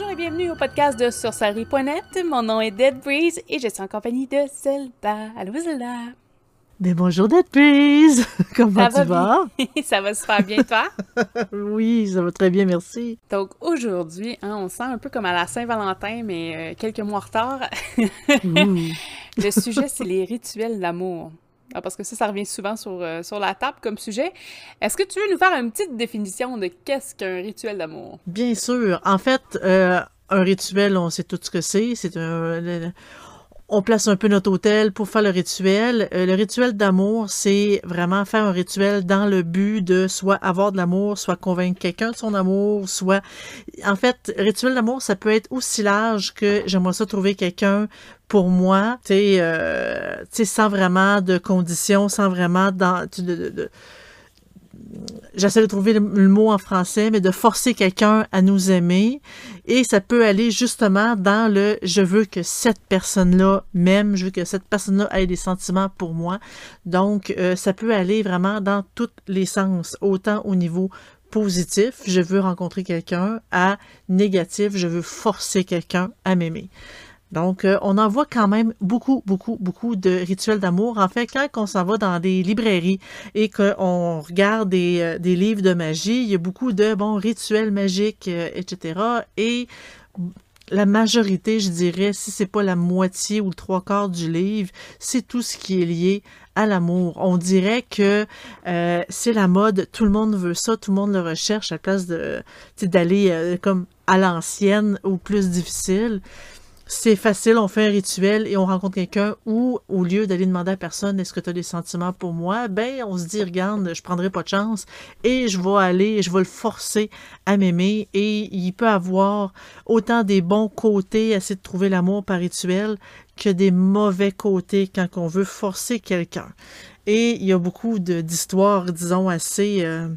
Bonjour et bienvenue au podcast de Sorcerie.net. Mon nom est Dead Breeze et je suis en compagnie de Zelda. Allô Zelda? Mais bonjour Dead Breeze! Comment Ça tu va vas? ça va super bien, toi? oui, ça va très bien, merci. Donc aujourd'hui, hein, on se sent un peu comme à la Saint-Valentin, mais euh, quelques mois en retard. Le sujet, c'est les rituels d'amour. Ah, parce que ça, ça revient souvent sur, euh, sur la table comme sujet. Est-ce que tu veux nous faire une petite définition de qu'est-ce qu'un rituel d'amour? Bien sûr. En fait, euh, un rituel, on sait tout ce que c'est. C'est un. On place un peu notre hôtel pour faire le rituel. Euh, le rituel d'amour, c'est vraiment faire un rituel dans le but de soit avoir de l'amour, soit convaincre quelqu'un de son amour, soit... En fait, rituel d'amour, ça peut être aussi large que j'aimerais ça trouver quelqu'un pour moi, tu sais, euh, sans vraiment de conditions, sans vraiment dans, j'essaie de trouver le, mot en français, mais de forcer quelqu'un à nous aimer. Et ça peut aller justement dans le je veux que cette personne-là m'aime, je veux que cette personne-là ait des sentiments pour moi. Donc, euh, ça peut aller vraiment dans tous les sens, autant au niveau positif, je veux rencontrer quelqu'un, à négatif, je veux forcer quelqu'un à m'aimer. Donc, euh, on en voit quand même beaucoup, beaucoup, beaucoup de rituels d'amour. En fait, quand on s'en va dans des librairies et qu'on regarde des, euh, des livres de magie, il y a beaucoup de, bon, rituels magiques, euh, etc. Et la majorité, je dirais, si c'est pas la moitié ou le trois quarts du livre, c'est tout ce qui est lié à l'amour. On dirait que c'est la mode, tout le monde veut ça, tout le monde le recherche à la place de d'aller comme à l'ancienne ou plus difficile c'est facile, on fait un rituel et on rencontre quelqu'un ou au lieu d'aller demander à personne est-ce que tu as des sentiments pour moi, ben on se dit regarde, je prendrai pas de chance et je vais aller, je vais le forcer à m'aimer et il peut avoir autant des bons côtés à essayer de trouver l'amour par rituel que des mauvais côtés quand on veut forcer quelqu'un. Et il y a beaucoup d'histoires, disons, assez euh,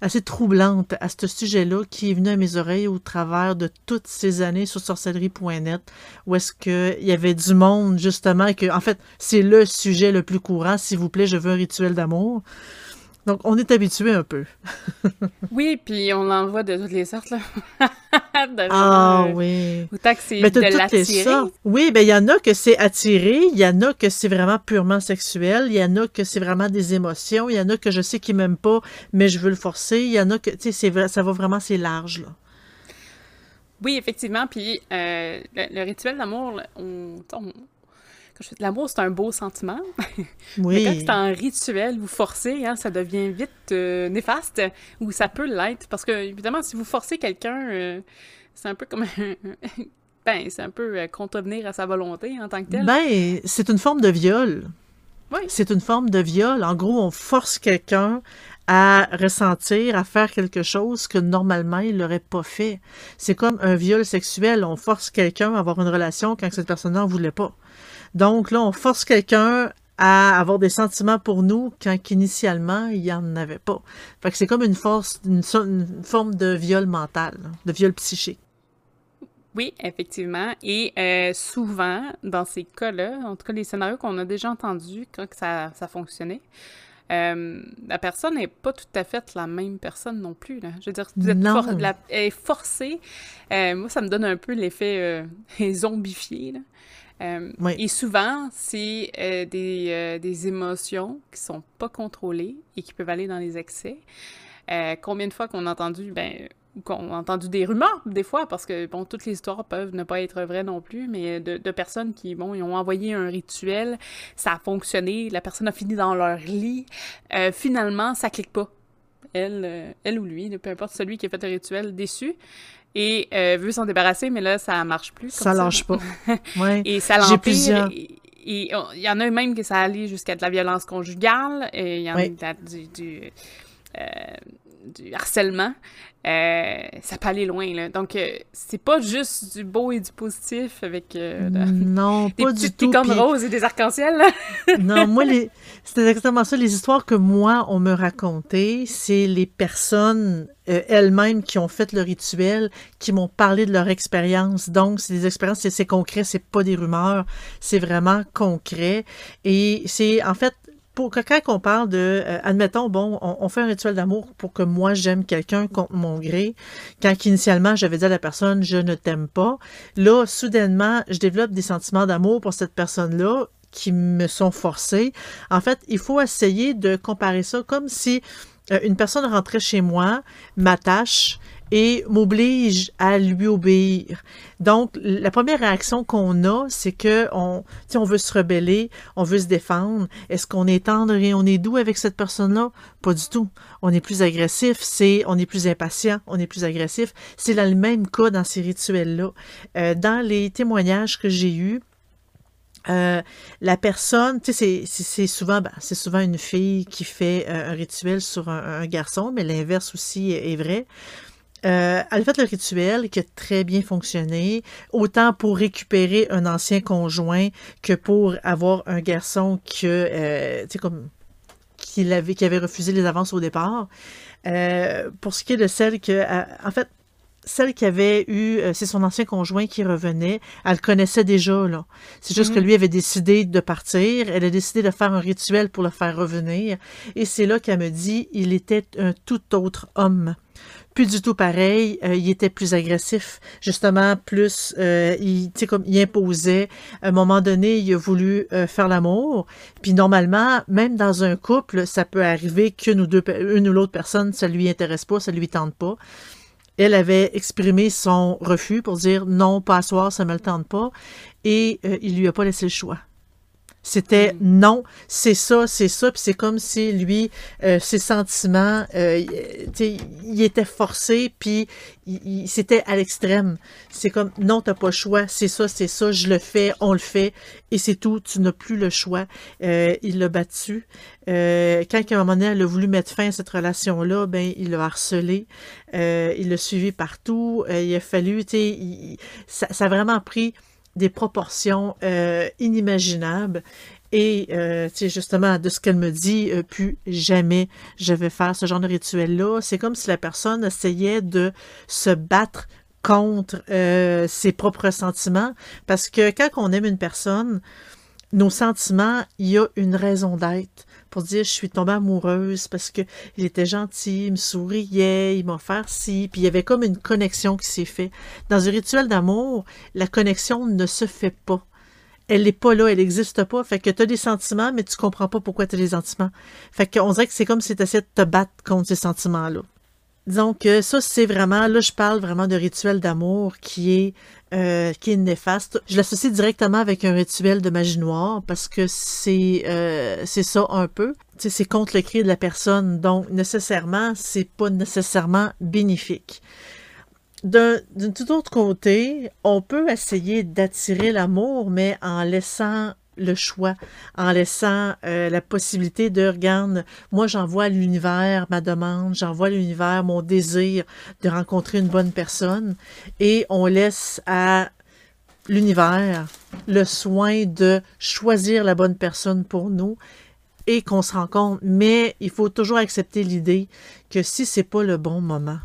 assez troublante à ce sujet-là qui est venu à mes oreilles au travers de toutes ces années sur sorcellerie.net où est-ce que il y avait du monde justement et que en fait c'est le sujet le plus courant. S'il vous plaît je veux un rituel d'amour donc on est habitué un peu Oui, puis on en voit de toutes les sortes, là. De ah genre, euh, oui Autant que c'est mais de l'attirer. Oui, ben il y en a que c'est attiré, il y en a que c'est vraiment purement sexuel, il y en a que c'est vraiment des émotions, il y en a que je sais qu'ils m'aiment pas, mais je veux le forcer, il y en a que, tu sais, c'est vrai, ça va vraiment, c'est large, là. Oui, effectivement. Puis euh, le, le rituel d'amour, on, on- quand je fais de l'amour, c'est un beau sentiment. Mais Oui. quand c'est un rituel, vous forcez, hein, ça devient vite euh, néfaste, ou ça peut l'être. Parce que, évidemment, si vous forcez quelqu'un, euh, c'est un peu comme un. ben, c'est un peu euh, contrevenir à sa volonté en tant que tel. Ben, c'est une forme de viol. Oui. C'est une forme de viol. En gros, on force quelqu'un à ressentir, à faire quelque chose que normalement il n'aurait pas fait. C'est comme un viol sexuel. On force quelqu'un à avoir une relation quand cette personne n'en voulait pas. Donc là, on force quelqu'un à avoir des sentiments pour nous quand initialement il n'y en avait pas. Fait que c'est comme une force, une, forme de viol mental, de viol psychique. Oui, effectivement. Et euh, souvent, dans ces cas-là, en tout cas les scénarios qu'on a déjà entendus quand que ça, ça fonctionnait, euh, la personne n'est pas tout à fait la même personne non plus. Là. Je veux dire, vous êtes for- la- elle est forcée. Euh, moi, ça me donne un peu l'effet zombifié. Là. Euh, Oui. Et souvent, c'est euh, des, euh, des émotions qui sont pas contrôlées et qui peuvent aller dans les excès. Combien de fois qu'on a entendu, ben, qu'on a entendu des rumeurs, des fois, parce que, bon, toutes les histoires peuvent ne pas être vraies non plus, mais de, de personnes qui, bon, ils ont envoyé un rituel, ça a fonctionné, la personne a fini dans leur lit, finalement, ça clique pas. Elle, elle ou lui, peu importe celui qui a fait le rituel, déçu, et euh, veut s'en débarrasser, mais là, ça marche plus. comme Ça lâche pas. Ouais. et ça J'ai l'empire. plusieurs. Et il y en a même que ça allait jusqu'à de la violence conjugale. Et il y en Oui. a du, du, euh, du harcèlement. Euh, ça peut aller loin, là. Donc, euh, c'est pas juste du beau et du positif avec euh, Non, des pas du tout. puis- roses et des arcs-en-ciel. non, moi, les... c'était exactement ça. Les histoires que moi, on me racontait, c'est les personnes euh, elles-mêmes qui ont fait le rituel, qui m'ont parlé de leur expérience. Donc, c'est des expériences, c'est- c'est concret, c'est pas des rumeurs, c'est vraiment concret. Et c'est, en fait, quand on parle de, euh, admettons, bon, on, fait un rituel d'amour pour que moi j'aime quelqu'un contre mon gré, quand initialement j'avais dit à la personne je ne t'aime pas, là, soudainement, je développe des sentiments d'amour pour cette personne-là qui me sont forcés. En fait, il faut essayer de comparer ça comme si euh, une personne rentrait chez moi, m'attache et m'oblige à lui obéir. Donc, la première réaction qu'on a, c'est que on, on veut se rebeller, on veut se défendre. Est-ce qu'on est tendre et on est doux avec cette personne-là? Pas du tout. On est plus agressif, c'est, on est plus impatient, on est plus agressif. C'est le même cas dans ces rituels-là. Euh, dans les témoignages que j'ai eus, euh, la personne, tu sais, c'est souvent, ben, c'est souvent une fille qui fait euh, un rituel sur un, garçon, mais l'inverse aussi est vrai. Euh, elle a fait le rituel qui a très bien fonctionné, autant pour récupérer un ancien conjoint que pour avoir un garçon que, euh, comme, qui, avait, qui avait refusé les avances au départ. Euh, pour ce qui est de celle que, en fait, celle qui avait eu, c'est son ancien conjoint qui revenait, elle le connaissait déjà, là. C'est juste que mhm. lui avait décidé de partir, elle a décidé de faire un rituel pour le faire revenir, et c'est là qu'elle me dit, il était un tout autre homme plus du tout pareil. Euh, il était plus agressif, justement, plus, euh, il, comme, il imposait. À un moment donné, il a voulu euh, faire l'amour. Puis normalement, même dans un couple, ça peut arriver qu'une ou deux, une ou l'autre personne, ça lui intéresse pas, ça lui tente pas. Elle avait exprimé son refus pour dire non, pas à soir, ça me le tente pas. Et il lui a pas laissé le choix. C'était mm. non, c'est ça, c'est ça, puis c'est comme si lui, euh, ses sentiments, euh, il était forcé, puis il, c'était à l'extrême. C'est comme non, t'as pas le choix, c'est ça, c'est ça, je le fais, on le fait, et c'est tout, tu n'as plus le choix. Euh, il l'a battu. Euh, quand à un moment donné, elle a voulu mettre fin à cette relation-là, ben il l'a harcelé, il l'a suivi partout. il a fallu, tu sais, ça, ça a vraiment pris des proportions euh, inimaginables. Et euh, justement, de ce qu'elle me dit, euh, plus jamais je vais faire ce genre de rituel-là. C'est comme si la personne essayait de se battre contre euh, ses propres sentiments. Parce que quand on aime une personne, nos sentiments, il y a une raison d'être pour dire je suis tombée amoureuse parce que il était gentil, il me souriait, il m'a offert ci, puis il y avait comme une connexion qui s'est faite. Dans un rituel d'amour, la connexion ne se fait pas. Elle n'est pas là, elle n'existe pas. Fait que tu as des sentiments, mais tu comprends pas pourquoi tu as des sentiments. Fait qu'on dirait que c'est comme si tu essayais de te battre contre ces sentiments-là. Disons que ça, c'est vraiment, là, je parle vraiment de rituel d'amour qui est euh, qui est néfaste. Je l'associe directement avec un rituel de magie noire parce que c'est euh, c'est ça un peu. C'est contre le cri de la personne, donc nécessairement, c'est pas nécessairement bénéfique. D'un tout autre côté, on peut essayer d'attirer l'amour, mais en laissant le choix en laissant euh, la possibilité de regarde, moi j'envoie à l'univers ma demande, j'envoie à l'univers mon désir de rencontrer une bonne personne et on laisse à l'univers le soin de choisir la bonne personne pour nous et qu'on se rencontre. Mais il faut toujours accepter l'idée que si c'est pas le bon moment,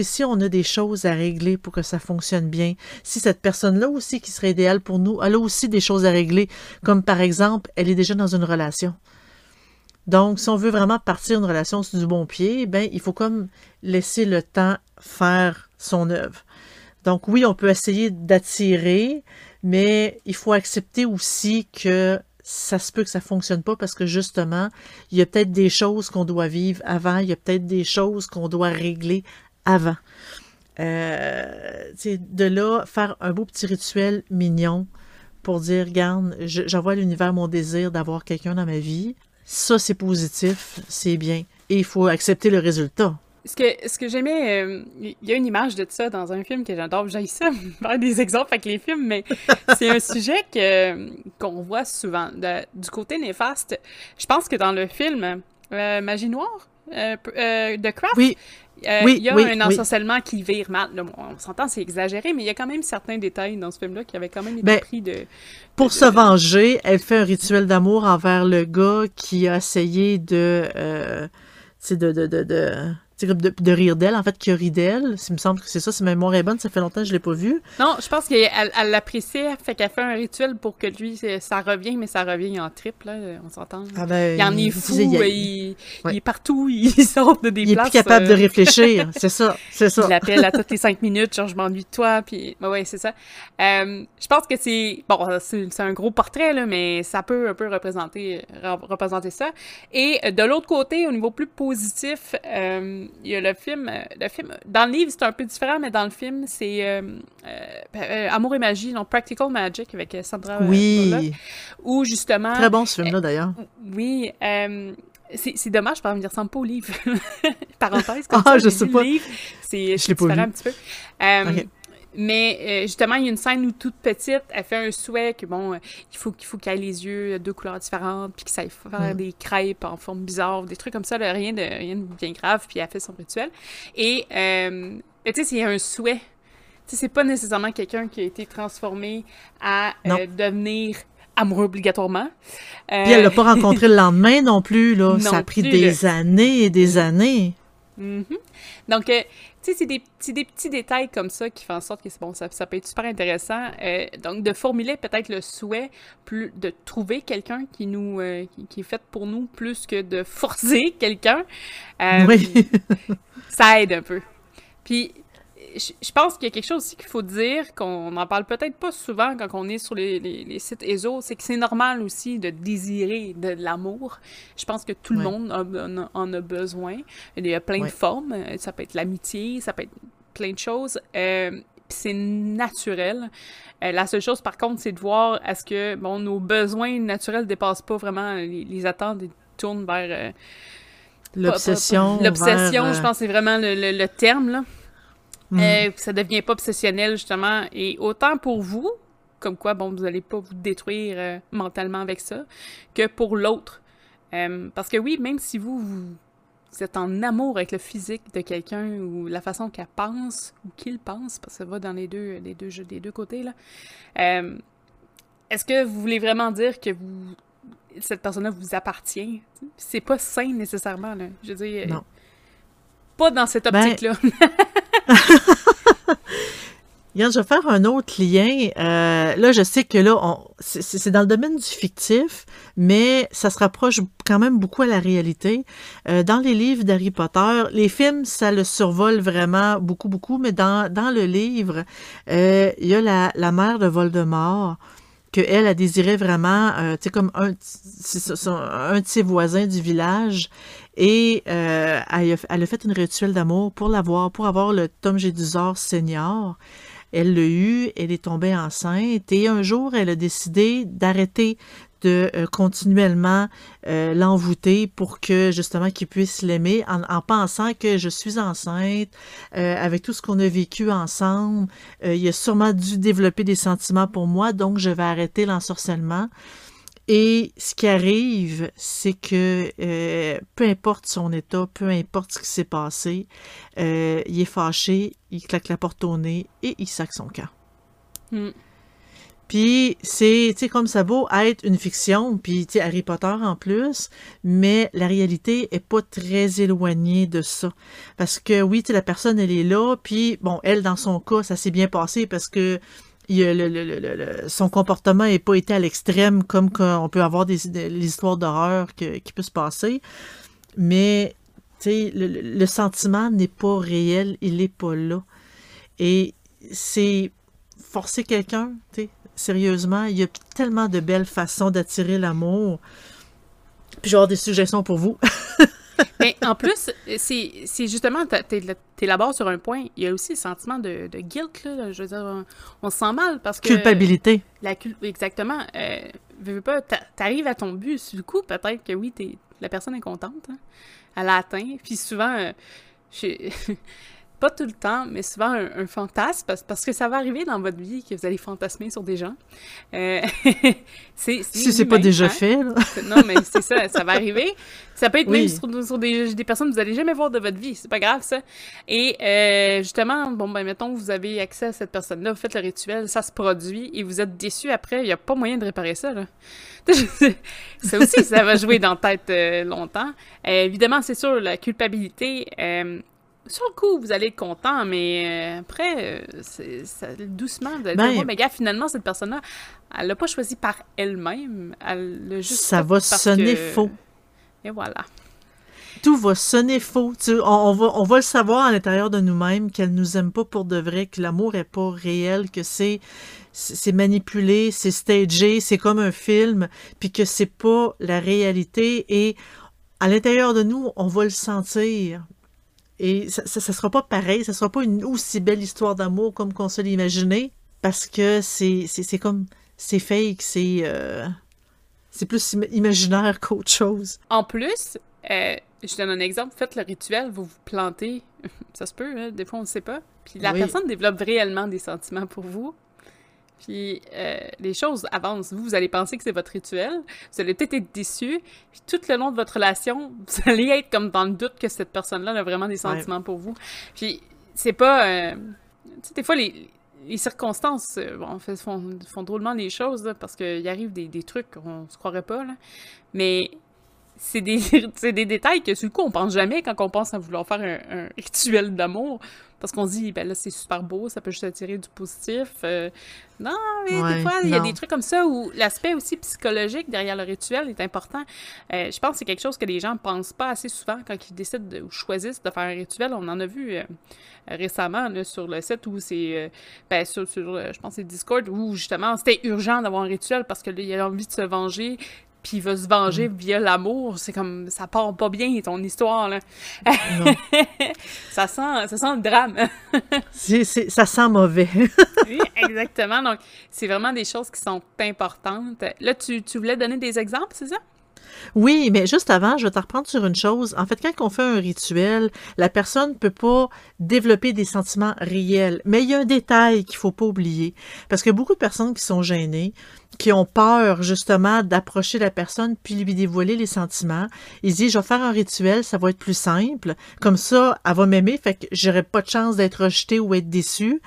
si on a des choses à régler pour que ça fonctionne bien, si cette personne-là aussi qui serait idéale pour nous, elle a aussi des choses à régler, comme par exemple, elle est déjà dans une relation. Donc, si on veut vraiment partir d'une relation sur du bon pied, ben, il faut comme laisser le temps faire son œuvre. Donc, oui, on peut essayer d'attirer, mais il faut accepter aussi que ça se peut que ça fonctionne pas parce que justement, il y a peut-être des choses qu'on doit vivre avant, il y a peut-être des choses qu'on doit régler avant. Euh, de là, faire un beau petit rituel mignon pour dire, regarde, j'envoie à l'univers mon désir d'avoir quelqu'un dans ma vie. Ça, c'est positif, c'est bien. Et il faut accepter le résultat. Ce que, ce que j'aimais, euh, il y a une image de ça dans un film que j'adore. J'ai ça, faire des exemples avec les films, mais c'est un sujet que, qu'on voit souvent. du côté néfaste, je pense que dans le film euh, Magie Noire, de Craft, oui. Euh, oui, il y a un ensorcellement qui vire mal. on s'entend, c'est exagéré, mais il y a quand même certains détails dans ce film-là qui avaient quand même été ben, pris de. Pour se venger, elle fait un rituel d'amour envers le gars qui a essayé de. Euh, de, de, de, de, de, rire d'elle, en fait, qui rit d'elle. Il me semble que c'est ça, si ma mémoire est bonne, ça fait longtemps que je l'ai pas vue. Non, je pense qu'elle elle, l'appréciait, fait qu'elle fait un rituel pour que lui, ça revient, mais ça revient en triple, là, on s'entend. Ah ben, il en est fou, il, il, est partout, il sort de des il places. Il est plus capable de réfléchir, c'est ça, c'est ça. Il l'appelle à toutes les cinq minutes, genre, je m'ennuie de toi, puis, ben ouais, c'est ça. Euh, je pense que c'est, bon, c'est un gros portrait, là, mais ça peut un peu représenter, représenter ça. Et de l'autre côté, au niveau plus positif, euh, il y a le film, le film, dans le livre, c'est un peu différent, mais dans le film, c'est euh, euh, Amour et magie, non, Practical Magic avec Sandra Oui. où justement... Très bon ce film-là, d'ailleurs. Oui, c'est dommage, par exemple, il ressemble pas au livre. Parenthèse, comme ah, ça, je sais pas. C'est différent un petit peu. Okay. Mais euh, justement, il y a une scène où toute petite, elle fait un souhait que bon, euh, il faut qu'il faut qu'elle ait les yeux de couleurs différentes, puis que ça aille faire des crêpes en forme bizarre, des trucs comme ça, rien de rien de bien grave, puis elle fait son rituel. Et euh, tu sais, c'est un souhait. Tu sais, c'est pas nécessairement quelqu'un qui a été transformé à devenir amoureux obligatoirement. Puis elle l'a pas rencontré le lendemain non plus, là. ça a pris des années et des années. Mm Donc, tu sais, c'est des, des, petits détails comme ça qui font en sorte que bon, ça, ça peut être super intéressant. Euh, donc, de formuler peut-être le souhait, plus de trouver quelqu'un qui nous euh, qui, est fait pour nous plus que de forcer quelqu'un. Euh, oui. ça aide un peu. Puis, je pense qu'il y a quelque chose aussi qu'il faut dire, qu'on n'en parle peut-être pas souvent quand on est sur les, les, sites ESO, c'est que c'est normal aussi de désirer de, l'amour. Je pense que tout le monde en, a besoin. Il y a plein de formes. Ça peut être l'amitié, ça peut être plein de choses. Euh, c'est naturel. Euh, la seule chose, par contre, c'est de voir est-ce que bon, nos besoins naturels ne dépassent pas vraiment les, attentes et tournent vers... Euh, L'obsession. L'obsession, je pense c'est vraiment le, le terme, là. Mm. Euh, ça devient pas obsessionnel, justement. Et autant pour vous, comme quoi, bon, vous allez pas vous détruire euh, mentalement avec ça, que pour l'autre. Euh, parce que oui, même si vous, vous, êtes en amour avec le physique de quelqu'un ou la façon qu'elle pense ou qu'il pense, parce que ça va dans les deux, les deux, les deux côtés, là, est-ce que vous voulez vraiment dire que vous cette personne-là vous appartient? C'est pas sain nécessairement, là. Je veux dire... Non. Pas dans cette ben, je vais faire un autre lien. Euh, là, je sais que là, c'est dans le domaine du fictif, mais ça se rapproche quand même beaucoup à la réalité. Euh, dans les livres d'Harry Potter, les films, ça le survole vraiment beaucoup, beaucoup, mais dans, le livre, euh, il y a la, la mère de Voldemort qu'elle a désiré vraiment, tu sais, comme un, un de ses voisins du village. Et euh, elle, a, fait une rituel d'amour pour l'avoir, pour avoir le Tom Gédusor senior. Elle l'a eu, elle est tombée enceinte et un jour, elle a décidé d'arrêter de euh, continuellement euh, l'envoûter pour que justement qu'il puisse l'aimer en, pensant que je suis enceinte, avec tout ce qu'on a vécu ensemble, il a sûrement dû développer des sentiments pour moi, donc je vais arrêter l'ensorcellement. Et ce qui arrive, c'est que euh, peu importe son état, peu importe ce qui s'est passé, euh, il est fâché, il claque la porte au nez et il sac son camp. Hmm. Puis c'est, tu sais, comme ça vaut être une fiction, puis tu sais, Harry Potter en plus, mais la réalité est pas très éloignée de ça. Parce que oui, tu sais, la personne, elle est là, puis bon, elle, dans son cas, ça s'est bien passé parce que son comportement n'a pas été à l'extrême comme on peut avoir des, histoires d'horreur qui peut se passer. Mais le, sentiment n'est pas réel, il n'est pas là. Et c'est forcer quelqu'un, sérieusement, il y a tellement de belles façons d'attirer l'amour. Puis j'ai des suggestions pour vous. Mais en plus, c'est justement, tu élabores sur un point, il y a aussi le sentiment de, de guilt, là, je veux dire, on, se sent mal parce que... Culpabilité. La Exactement. Euh, veux, veux pas, t'arrives à ton but, du coup, peut-être que oui, es, la personne est contente, hein, elle a atteint, puis souvent, euh, je, pas tout le temps, mais souvent un, fantasme, parce, que ça va arriver dans votre vie que vous allez fantasmer sur des gens. Euh, c'est, si c'est pas déjà hein? fait, là. non, mais c'est ça, ça va arriver. Ça peut être même sur, des, personnes que vous n'allez jamais voir de votre vie, c'est pas grave, ça. Et euh, justement, bon, ben, mettons que vous avez accès à cette personne-là, vous faites le rituel, ça se produit, et vous êtes déçu après, il n'y a pas moyen de réparer ça, là. ça aussi, ça va jouer dans la tête euh, longtemps. évidemment, c'est sûr, la culpabilité, sur le coup, vous allez être content, mais euh, après, euh, ça- doucement, vous allez Ben- dire, Oh, mais gars, finalement, cette personne-là, elle l'a pas choisi par elle-même. Elle l'a juste. Ça va sonner que- faux. Et voilà. Tout va sonner faux. Tu on, on va, on va le savoir à l'intérieur de nous-mêmes qu'elle nous aime pas pour de vrai, que l'amour est pas réel, que c'est c'est c'est manipulé, c'est stagé, c'est comme un film, puis que c'est pas la réalité. Et à l'intérieur de nous, on va le sentir. Et ça, ça, ça sera pas pareil, ça sera pas une aussi belle histoire d'amour comme qu'on se l'imaginait, parce que c'est comme c'est fake, c'est euh, c'est plus im- imaginaire qu'autre chose. En plus, euh, je donne un exemple. Faites le rituel, vous vous plantez. Ça se peut, hein, des fois on ne sait pas. Puis la Oui. personne développe réellement des sentiments pour vous. Puis euh, les choses avancent. Vous, vous allez penser que c'est votre rituel. Vous allez peut-être être déçu. Puis tout le long de votre relation, vous allez être comme dans le doute que cette personne-là a vraiment des sentiments pour vous. Puis c'est pas... euh, tu sais, des fois, les, les circonstances euh, bon, fait- font, font drôlement les choses, là, parce qu'il arrive des, des trucs qu'on se croirait pas, là. Mais c'est des, des détails que, sur le coup, on pense jamais quand on pense à vouloir faire un, un rituel d'amour. Parce qu'on se dit, ben là, c'est super beau, ça peut juste attirer du positif. Euh, non, mais Ouais, des fois, il y a des trucs comme ça où l'aspect aussi psychologique derrière le rituel est important. Euh, je pense que c'est quelque chose que les gens pensent pas assez souvent quand ils décident de, ou choisissent de faire un rituel. On en a vu euh, récemment là, sur le site où c'est, ben, sur, sur, je pense, c'est Discord, où justement c'était urgent d'avoir un rituel parce que là, il a envie de se venger, puis il va se venger Mm. via l'amour. C'est comme, ça part pas bien ton histoire, là. Ça sent, ça sent le drame. Ça sent mauvais. oui, exactement. Donc, c'est vraiment des choses qui sont importantes. Là, tu, tu voulais donner des exemples, c'est ça? Oui, mais juste avant, je vais te reprendre sur une chose. En fait, quand on fait un rituel, la personne peut pas développer des sentiments réels. Mais il y a un détail qu'il faut pas oublier. Parce a beaucoup de personnes qui sont gênées, qui ont peur, justement, d'approcher la personne puis lui dévoiler les sentiments. Ils se disent, je vais faire un rituel, ça va être plus simple. Comme ça, elle va m'aimer, fait que j'aurai pas de chance d'être rejetée ou être déçue.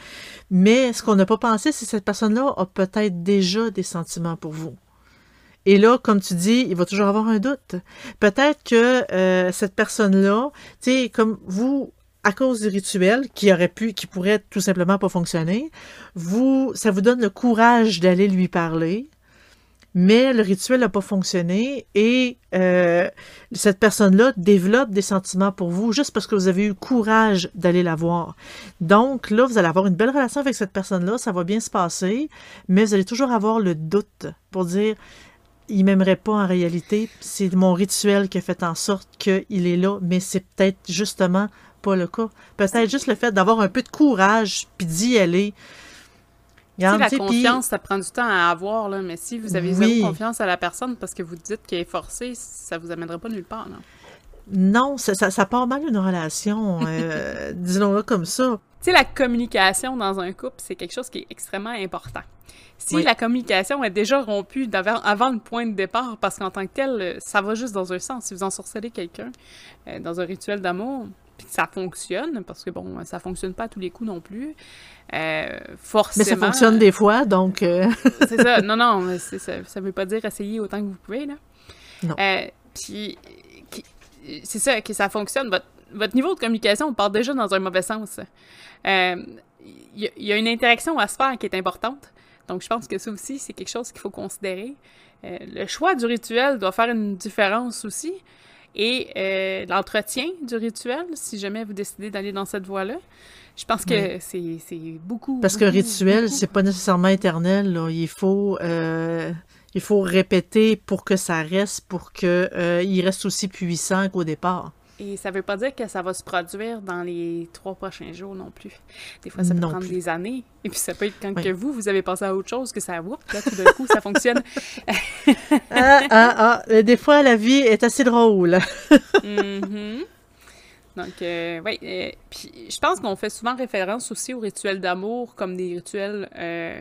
Mais ce qu'on n'a pas pensé, c'est que cette personne-là a peut-être déjà des sentiments pour vous. Et là, comme tu dis, il va toujours avoir un doute. Peut-être que euh, cette personne-là, tu sais, comme vous, à cause du rituel, qui aurait pu, qui pourrait tout simplement pas fonctionner, vous, ça vous donne le courage d'aller lui parler, mais le rituel n'a pas fonctionné et euh, cette personne-là développe des sentiments pour vous juste parce que vous avez eu courage d'aller la voir. Donc là, vous allez avoir une belle relation avec cette personne-là, ça va bien se passer, mais vous allez toujours avoir le doute pour dire il m'aimerait pas en réalité. C'est mon rituel qui a fait en sorte qu'il est là, mais c'est peut-être justement pas le cas. Peut-être juste le fait d'avoir un peu de courage puis d'y aller. Tu sais, Regarde, la confiance, ça prend du temps à avoir, là, mais si vous avez Oui. zéro confiance à la personne parce que vous dites qu'elle est forcée, ça vous amènera pas nulle part. Non, ça, ça, ça part mal une relation, euh, disons-le comme ça. Sais, la communication dans un couple, c'est quelque chose qui est extrêmement important. Si Oui. la communication est déjà rompue avant le point de départ, parce qu'en tant que tel, euh, ça va juste dans un sens. Si vous ensorcelez quelqu'un euh, dans un rituel d'amour, puis que ça fonctionne, parce que bon, ça fonctionne pas à tous les coups non plus, euh, forcément... Mais ça fonctionne des fois, donc euh, C'est ça. Non, non, ça, ça veut pas dire essayer autant que vous pouvez, là. Non. Puis, c'est ça, que ça fonctionne. Votre, votre niveau de communication part déjà dans un mauvais sens. Euh, Il y, a- il y a une interaction à se faire qui est importante. Donc, je pense que ça aussi, c'est quelque chose qu'il faut considérer. Euh, le choix du rituel doit faire une différence aussi. Et euh, l'entretien du rituel, si jamais vous décidez d'aller dans cette voie-là, je pense que c'est c'est beaucoup. parce qu'un beaucoup, rituel, c'est pas nécessairement éternel. là. Il faut euh, il faut répéter pour que ça reste, pour que euh, il reste aussi puissant qu'au départ. Et ça veut pas dire que ça va se produire dans les trois prochains jours non plus. Des fois, ça peut Non prendre plus. des années. Et puis, ça peut être quand Oui. que vous, vous avez pensé à autre chose, que ça, whoop, là, tout d'un coup, ça fonctionne. ah, ah, ah, des fois, la vie est assez drôle. Mhm. Donc, euh, oui. euh, puis, je pense qu'on fait souvent référence aussi aux rituels d'amour comme des rituels euh,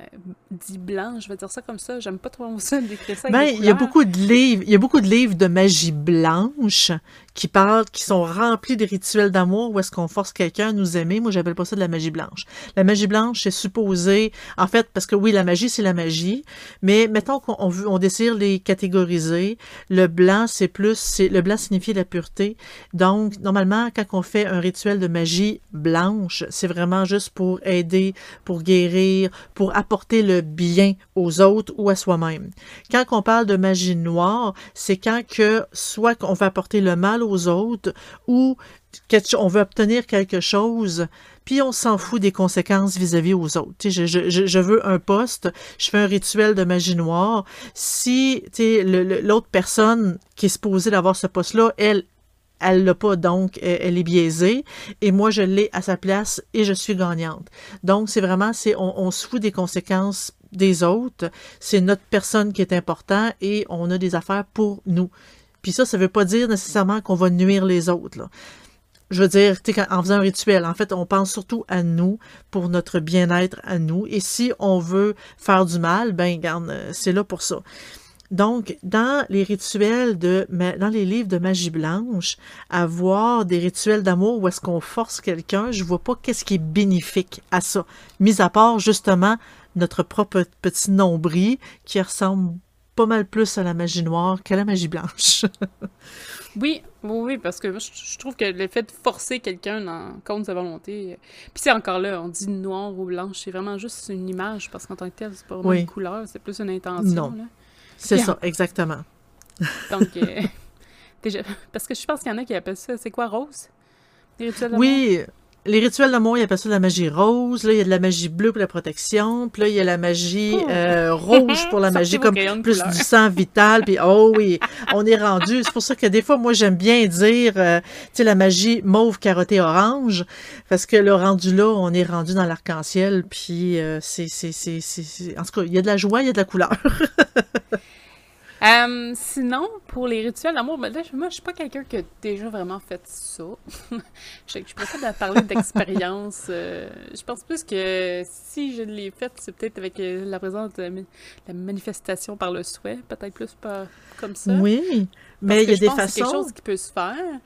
euh, dits blancs, je vais dire ça comme ça. J'aime pas trop ça, décrire ça. avec Ben, il y a beaucoup de livres, il y a beaucoup de livres de magie blanche qui parlent, qui sont remplis de rituels d'amour où est-ce qu'on force quelqu'un à nous aimer. Moi, j'appelle pas ça de la magie blanche. La magie blanche, c'est supposé, en fait, parce que oui, la magie, c'est la magie, mais mettons qu'on on, on désire les catégoriser. Le blanc, c'est plus, c'est, le blanc signifie la pureté. Donc, normalement, quand on fait un rituel de magie blanche, c'est vraiment juste pour aider, pour guérir, pour apporter le bien aux autres ou à soi-même. Quand on parle de magie noire, c'est quand que soit qu'on veut apporter le mal aux autres ou on veut obtenir quelque chose, puis on s'en fout des conséquences vis-à-vis aux autres. Je, je, je, veux un poste, je fais un rituel de magie noire. Si l'autre personne qui est supposée d'avoir ce poste-là, elle, elle l'a pas, donc elle est biaisée, et moi je l'ai à sa place et je suis gagnante. Donc c'est vraiment, on, on se fout des conséquences des autres, c'est notre personne qui est important et on a des affaires pour nous. Puis ça, ça veut pas dire nécessairement qu'on va nuire les autres. Je veux dire, en faisant un rituel, en fait, on pense surtout à nous, pour notre bien-être à nous. Et si on veut faire du mal, ben, regarde, euh, c'est là pour ça. Donc, dans les rituels de, dans les livres de magie blanche, avoir des rituels d'amour où est-ce qu'on force quelqu'un, je vois pas qu'est-ce qui est bénéfique à ça. Mis à part, justement, notre propre petit nombril qui ressemble pas mal plus à la magie noire qu'à la magie blanche. oui, oui, parce que je, trouve que le fait de forcer quelqu'un contre sa volonté, puis c'est encore là, on dit noir ou blanche, c'est vraiment juste une image, parce qu'en tant que tel, c'est pas vraiment une couleur, c'est plus une intention. Non, c'est ça, exactement. Donc, euh, déjà, parce que je pense qu'il y en a qui appellent ça, c'est quoi, rose? oui, les rituels d'amour, il y a ça de la magie rose, là, il y a de la magie bleue pour la protection, puis là, il y a la magie euh, rouge pour la magie, comme plus du sang vital, puis oh oui, on est rendu. C'est pour ça que des fois, moi, j'aime bien dire, euh, tu sais, la magie mauve, carotté, orange, parce que le rendu là, on est rendu dans l'arc-en-ciel, puis euh, c'est, c'est, c'est, c'est, en tout cas, il y a de la joie, il y a de la couleur. Euh, sinon, pour les rituels d'amour, ben moi, je suis pas quelqu'un qui a déjà vraiment fait ça. je, je préfère parler d'expérience. Euh, je pense plus que si je l'ai fait, c'est peut-être avec euh, la présence de la manifestation par le souhait, peut-être plus pas comme ça. Oui, mais il y a des façons. C'est quelque chose qui peut se faire.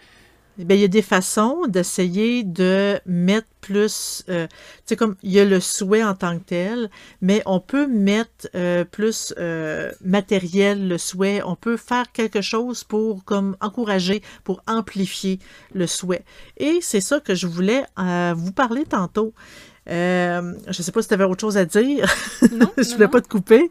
Bien, il y a des façons d'essayer de mettre plus, euh, tu sais, comme il y a le souhait en tant que tel, mais on peut mettre euh, plus euh, matériel le souhait, on peut faire quelque chose pour comme encourager, pour amplifier le souhait. Et c'est ça que je voulais vous parler tantôt. je ne sais pas si tu avais autre chose à dire. Non, je ne voulais pas te couper.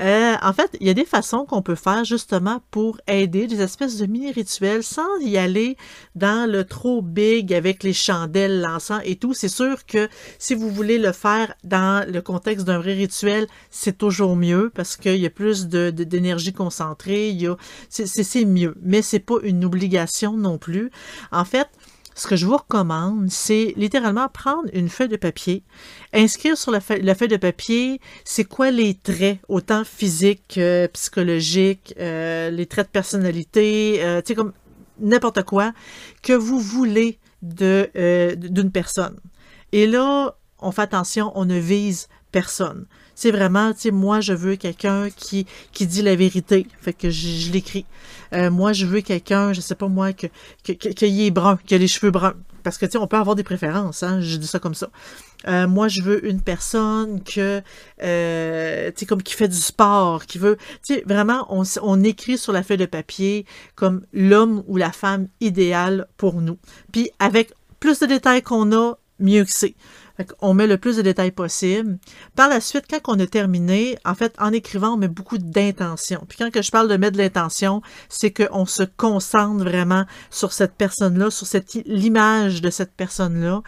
Euh, en fait, il y a des façons qu'on peut faire justement pour aider des espèces de mini-rituels sans y aller dans le trop big avec les chandelles, l'encens et tout. C'est sûr que si vous voulez le faire dans le contexte d'un vrai rituel, c'est toujours mieux parce qu'il y a plus de, d'énergie concentrée. A, c'est, c'est mieux, mais c'est pas une obligation non plus. En fait, ce que je vous recommande, c'est littéralement prendre une feuille de papier, inscrire sur la feuille, de papier c'est quoi les traits, autant physiques, psychologiques, euh, les traits de personnalité, euh, tu sais, comme n'importe quoi, que vous voulez euh, d'une personne. Et là, on fait attention, on ne vise personne. C'est vraiment, tu sais, moi, je veux quelqu'un qui, qui dit la vérité. Fait que je, l'écris. Euh, moi, je veux quelqu'un, je sais pas moi, que, que, que, est brun, qui a les cheveux bruns. Parce que, tu sais, on peut avoir des préférences, hein, je dis ça comme ça. Euh, moi, je veux une personne que, euh, comme qui fait du sport, qui veut, tu sais, vraiment, on, on écrit sur la feuille de papier comme l'homme ou la femme idéale pour nous. Puis avec plus de détails qu'on a, mieux que c'est on met le plus de détails possible. Par la suite, quand on a terminé, en fait, en écrivant, on met beaucoup d'intention. Puis quand que je parle de mettre de l'intention, c'est qu'on se concentre vraiment sur cette personne-là, sur cette l'image de cette personne-là.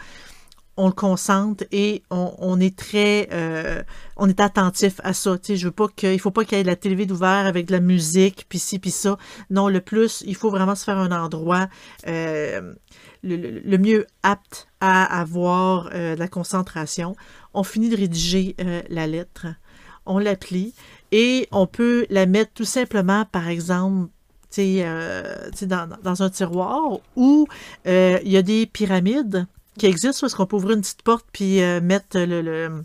On le concentre et on, est très, euh, on est attentif à ça. Tu sais, je veux pas qu'il faut pas qu'il y ait de la télé d'ouvert avec de la musique, puis ci, puis ça. Non, le plus, il faut vraiment se faire un endroit euh, le, mieux apte à avoir euh, la concentration. On finit de rédiger la lettre, on la plie et on peut la mettre tout simplement, par exemple, dans, dans, un tiroir où il y a des pyramides qui existent, parce qu'on peut ouvrir une petite porte puis mettre le,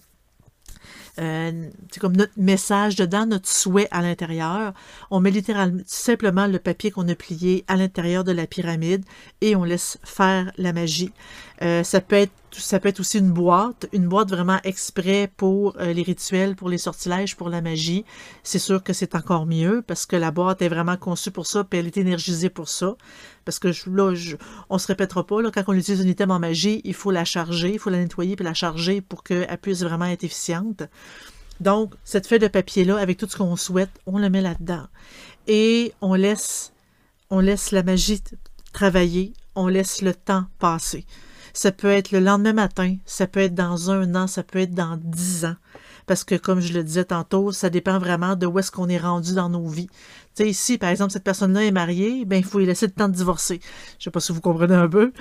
euh, c'est comme notre message dedans, notre souhait à l'intérieur. On met littéralement simplement le papier qu'on a plié à l'intérieur de la pyramide et on laisse faire la magie. Euh, ça peut être ça peut être aussi une boîte, une boîte vraiment exprès pour euh, les rituels, pour les sortilèges, pour la magie. C'est sûr que c'est encore mieux parce que la boîte est vraiment conçue pour ça, puis elle est énergisée pour ça. Parce que là, je, on se répétera pas, là, quand on utilise un item en magie, il faut la charger, il faut la nettoyer puis la charger pour qu'elle puisse vraiment être efficiente. Donc, cette feuille de papier-là, avec tout ce qu'on souhaite, on la met là-dedans. Et on laisse, on laisse la magie travailler, on laisse le temps passer. Ça peut être le lendemain matin, ça peut être dans un an, ça peut être dans dix ans. Parce que, comme je le disais tantôt, ça dépend vraiment de où est-ce qu'on est rendu dans nos vies. Tu sais, si, par exemple, cette personne-là est mariée, ben, il faut lui laisser le temps de divorcer. Je sais pas si vous comprenez un peu.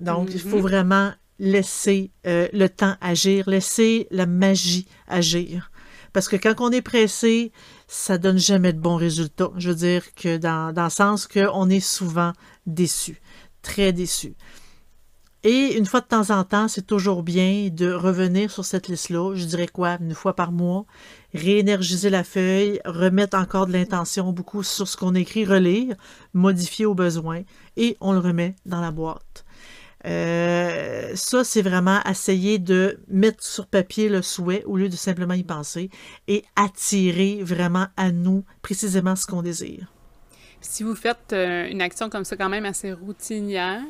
Donc, il faut mhm. vraiment laisser euh, le temps agir, laisser la magie agir. Parce que quand on est pressé, ça donne jamais de bons résultats. Je veux dire que dans, dans le sens qu'on est souvent déçu, très déçu. Et une fois de temps en temps, c'est toujours bien de revenir sur cette liste-là. Je dirais quoi, une fois par mois, réénergiser la feuille, remettre encore de l'intention beaucoup sur ce qu'on écrit, relire, modifier au besoin, et on le remet dans la boîte. Euh, ça, c'est vraiment essayer de mettre sur papier le souhait au lieu de simplement y penser et attirer vraiment à nous précisément ce qu'on désire. Si vous faites euh, une action comme ça quand même assez routinière,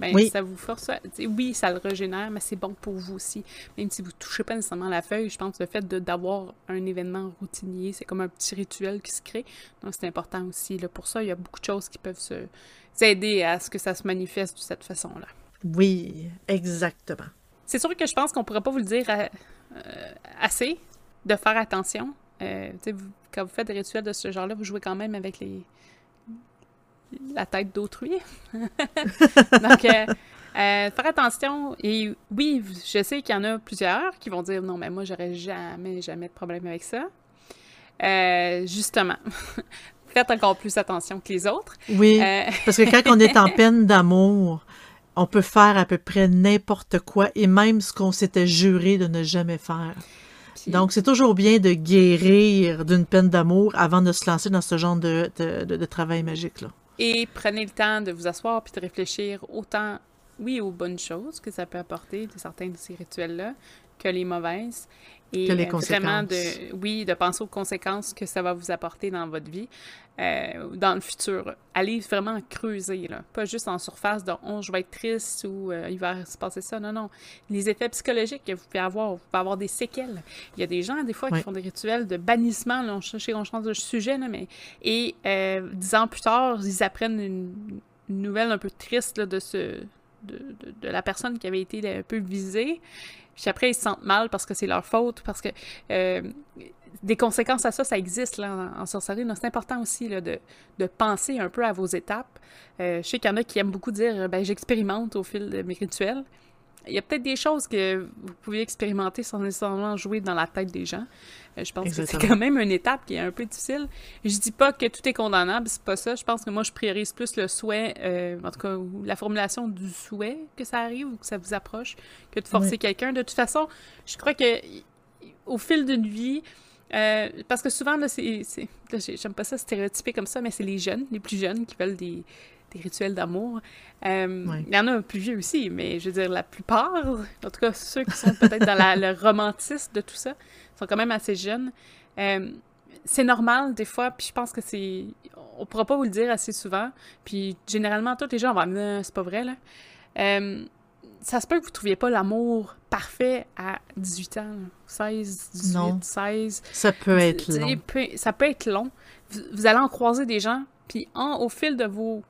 ben, oui. ça vous force Oui, ça le régénère, mais c'est bon pour vous aussi. Même si vous ne touchez pas nécessairement la feuille, je pense que le fait d'avoir un événement routinier, c'est comme un petit rituel qui se crée. Donc, c'est important aussi. Là. Pour ça, il y a beaucoup de choses qui peuvent se, aider à ce que ça se manifeste de cette façon-là. Oui, exactement. C'est sûr que je pense qu'on ne pourra pas vous le dire euh, euh, assez, de faire attention. Euh, vous, quand vous faites des rituels de ce genre-là, vous jouez quand même avec les, la tête d'autrui. Donc, euh, euh, faire attention. Et oui, je sais qu'il y en a plusieurs qui vont dire non, mais moi, j'aurais jamais, jamais de problème avec ça. Euh, justement, faites encore plus attention que les autres. Oui, parce que quand on est en peine d'amour, on peut faire à peu près n'importe quoi et même ce qu'on s'était juré de ne jamais faire. Donc, c'est toujours bien de guérir d'une peine d'amour avant de se lancer dans ce genre de, de, de travail magique-là. Et prenez le temps de vous asseoir puis de réfléchir autant, oui, aux bonnes choses que ça peut apporter de certains de ces rituels-là que les mauvaises. Et que les euh, vraiment de, oui, de penser aux conséquences que ça va vous apporter dans votre vie, euh, dans le futur. Allez vraiment creuser, là. Pas juste en surface de oh, je vais être triste ou euh, il va se passer ça. Non, non. Les effets psychologiques que vous pouvez avoir, vous pouvez avoir des séquelles. Il y a des gens, des fois, qui font des rituels de bannissement. Là, on, on change de sujet, là, mais. Et dix ans plus tard, ils apprennent une, nouvelle un peu triste de ce. De, la personne qui avait été un peu visée. Puis après, ils se sentent mal parce que c'est leur faute, parce que euh, des conséquences à ça, ça existe là, en, sorcellerie. C'est important aussi là, de, de, penser un peu à vos étapes. Euh, je sais qu'il y en a qui aiment beaucoup dire ben, j'expérimente au fil de mes rituels il y a peut-être des choses que vous pouvez expérimenter sans nécessairement jouer dans la tête des gens. Euh, je pense que c'est quand même une étape qui est un peu difficile. Je dis pas que tout est condamnable, c'est pas ça. Je pense que moi, je priorise plus le souhait, euh, en tout cas, la formulation du souhait que ça arrive ou que ça vous approche, que de forcer quelqu'un. De toute façon, je crois que au fil d'une vie, euh, parce que souvent, là, c'est. J'aime pas ça stéréotypé comme ça, mais c'est les jeunes, les plus jeunes qui veulent des, des rituels d'amour. Euh, il y en a un plus vieux aussi, mais je veux dire, la plupart, en tout cas ceux qui sont peut-être dans le romantisme de tout ça, sont quand même assez jeunes. Euh, c'est normal des fois, puis je pense que c'est... On pourra pas vous le dire assez souvent, puis généralement, tous les gens vont dire « c'est pas vrai, là euh, ça se peut que vous trouviez pas l'amour parfait à 18 ans, 16, 18, 16. Ça peut être long. Ça peut être long. Vous, allez en croiser des gens, puis au fil de vos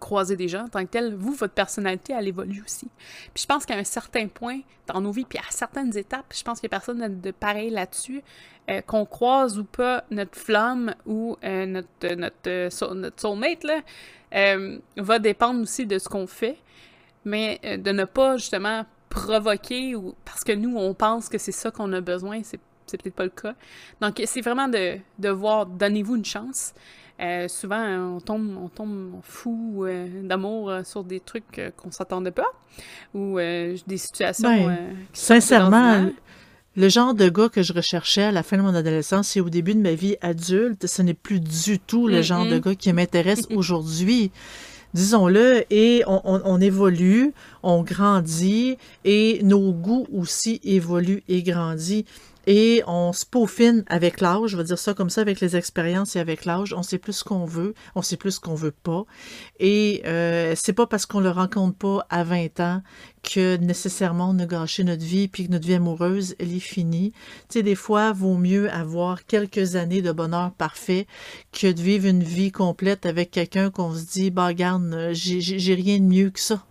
croiser des gens en tant que tel, vous, votre personnalité, elle évolue aussi. Puis je pense qu'à un certain point dans nos vies, puis à certaines étapes, je pense qu'il n'y a personne de pareil là-dessus, euh, qu'on croise ou pas notre flamme ou euh, notre, notre, euh, notre soulmate, là, va dépendre aussi de ce qu'on fait, mais de ne pas justement provoquer ou parce que nous, on pense que c'est ça qu'on a besoin, c'est peut-être pas le cas. Donc, c'est vraiment de, de voir, donnez-vous une chance. Euh, souvent, on tombe, on tombe fou euh, d'amour euh, sur des trucs qu'on s'attendait pas ou des situations. Ben, sincèrement, le genre de gars que je recherchais à la fin de mon adolescence et au début de ma vie adulte, ce n'est plus du tout le genre de gars qui m'intéresse aujourd'hui. Disons-le, et on, on, évolue, on grandit, et nos goûts aussi évoluent et grandissent et on se peaufine avec l'âge, je vais dire ça comme ça, avec les expériences et avec l'âge. On sait plus ce qu'on veut, on sait plus ce qu'on veut pas. Et euh, c'est pas parce qu'on le rencontre pas à 20 ans que nécessairement on a gâché notre vie puis que notre vie amoureuse, elle est finie. Tu sais, des fois, vaut mieux avoir quelques années de bonheur parfait que de vivre une vie complète avec quelqu'un qu'on se dit, bah, regarde, j'ai rien de mieux que ça.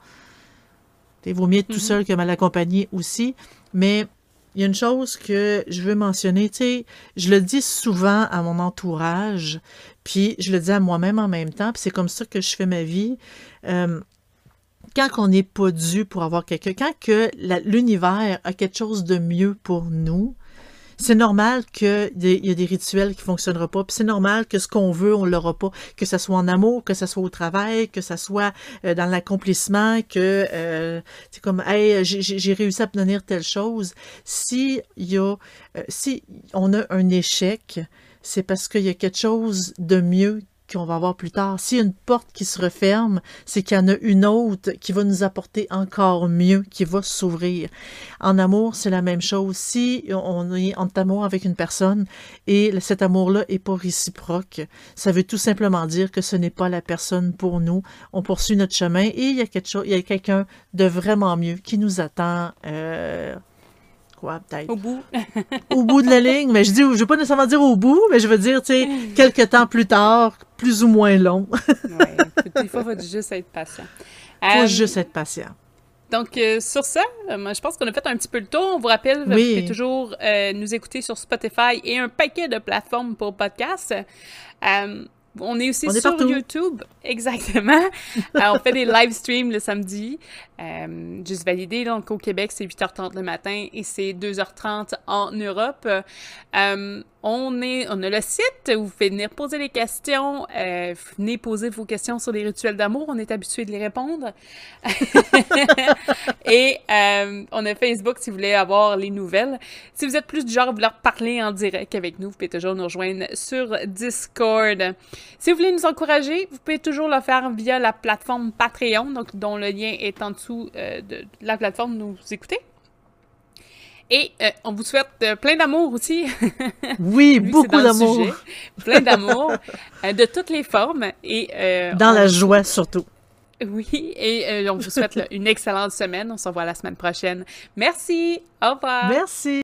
Il vaut mieux être tout mm-hmm. seul que mal accompagné aussi. Mais il y a une chose que je veux mentionner, tu sais, je le dis souvent à mon entourage, puis je le dis à moi-même en même temps, puis c'est comme ça que je fais ma vie. Euh, quand on n'est pas dû pour avoir quelqu'un, quand que l'univers a quelque chose de mieux pour nous, c'est normal qu'il y ait des rituels qui ne fonctionneront pas, c'est normal que ce qu'on veut, on l'aura pas, que ce soit en amour, que ce soit au travail, que ce soit euh, dans l'accomplissement, que euh, c'est comme hey, j'ai réussi à obtenir telle chose. Si y a, euh, si on a un échec, c'est parce qu'il y a quelque chose de mieux qu'on va avoir plus tard. S'il y a une porte qui se referme, c'est qu'il y en a une autre qui va nous apporter encore mieux, qui va s'ouvrir. En amour, c'est la même chose. Si on est en amour avec une personne et cet amour-là est pas réciproque, ça veut tout simplement dire que ce n'est pas la personne pour nous. On poursuit notre chemin et il y a quelque chose, il y a quelqu'un de vraiment mieux qui nous attend. Euh, au bout. au bout de la ligne. Mais je dis, je veux pas nécessairement dire au bout, mais je veux dire, tu sais, quelques temps plus tard, plus ou moins long. oui, il faut juste être patient. Il faut euh, juste être patient. Donc, euh, sur ça, euh, je pense qu'on a fait un petit peu le tour. On vous rappelle, vous pouvez toujours nous écouter sur Spotify et un paquet de plateformes pour podcasts. On est aussi sur YouTube, exactement. on fait des live streams le samedi. Euh, juste validé, donc au Québec, c'est 8h30 le matin et c'est 2h30 en Europe. Euh, on, est, on a le site où vous pouvez venir poser des questions. Euh, venez poser vos questions sur les rituels d'amour. On est habitué de les répondre. et euh, on a Facebook si vous voulez avoir les nouvelles. Si vous êtes plus du genre à vouloir parler en direct avec nous, vous pouvez toujours nous rejoindre sur Discord. Si vous voulez nous encourager, vous pouvez toujours le faire via la plateforme Patreon, donc dont le lien est en dessous euh, de, la plateforme nous écouter. Et euh, on vous souhaite euh, plein d'amour aussi. Oui, beaucoup d'amour. Plein d'amour de toutes les formes. Et, dans la joie surtout. Oui, et on vous souhaite une excellente semaine. On se revoit la semaine prochaine. Merci. Au revoir. Merci.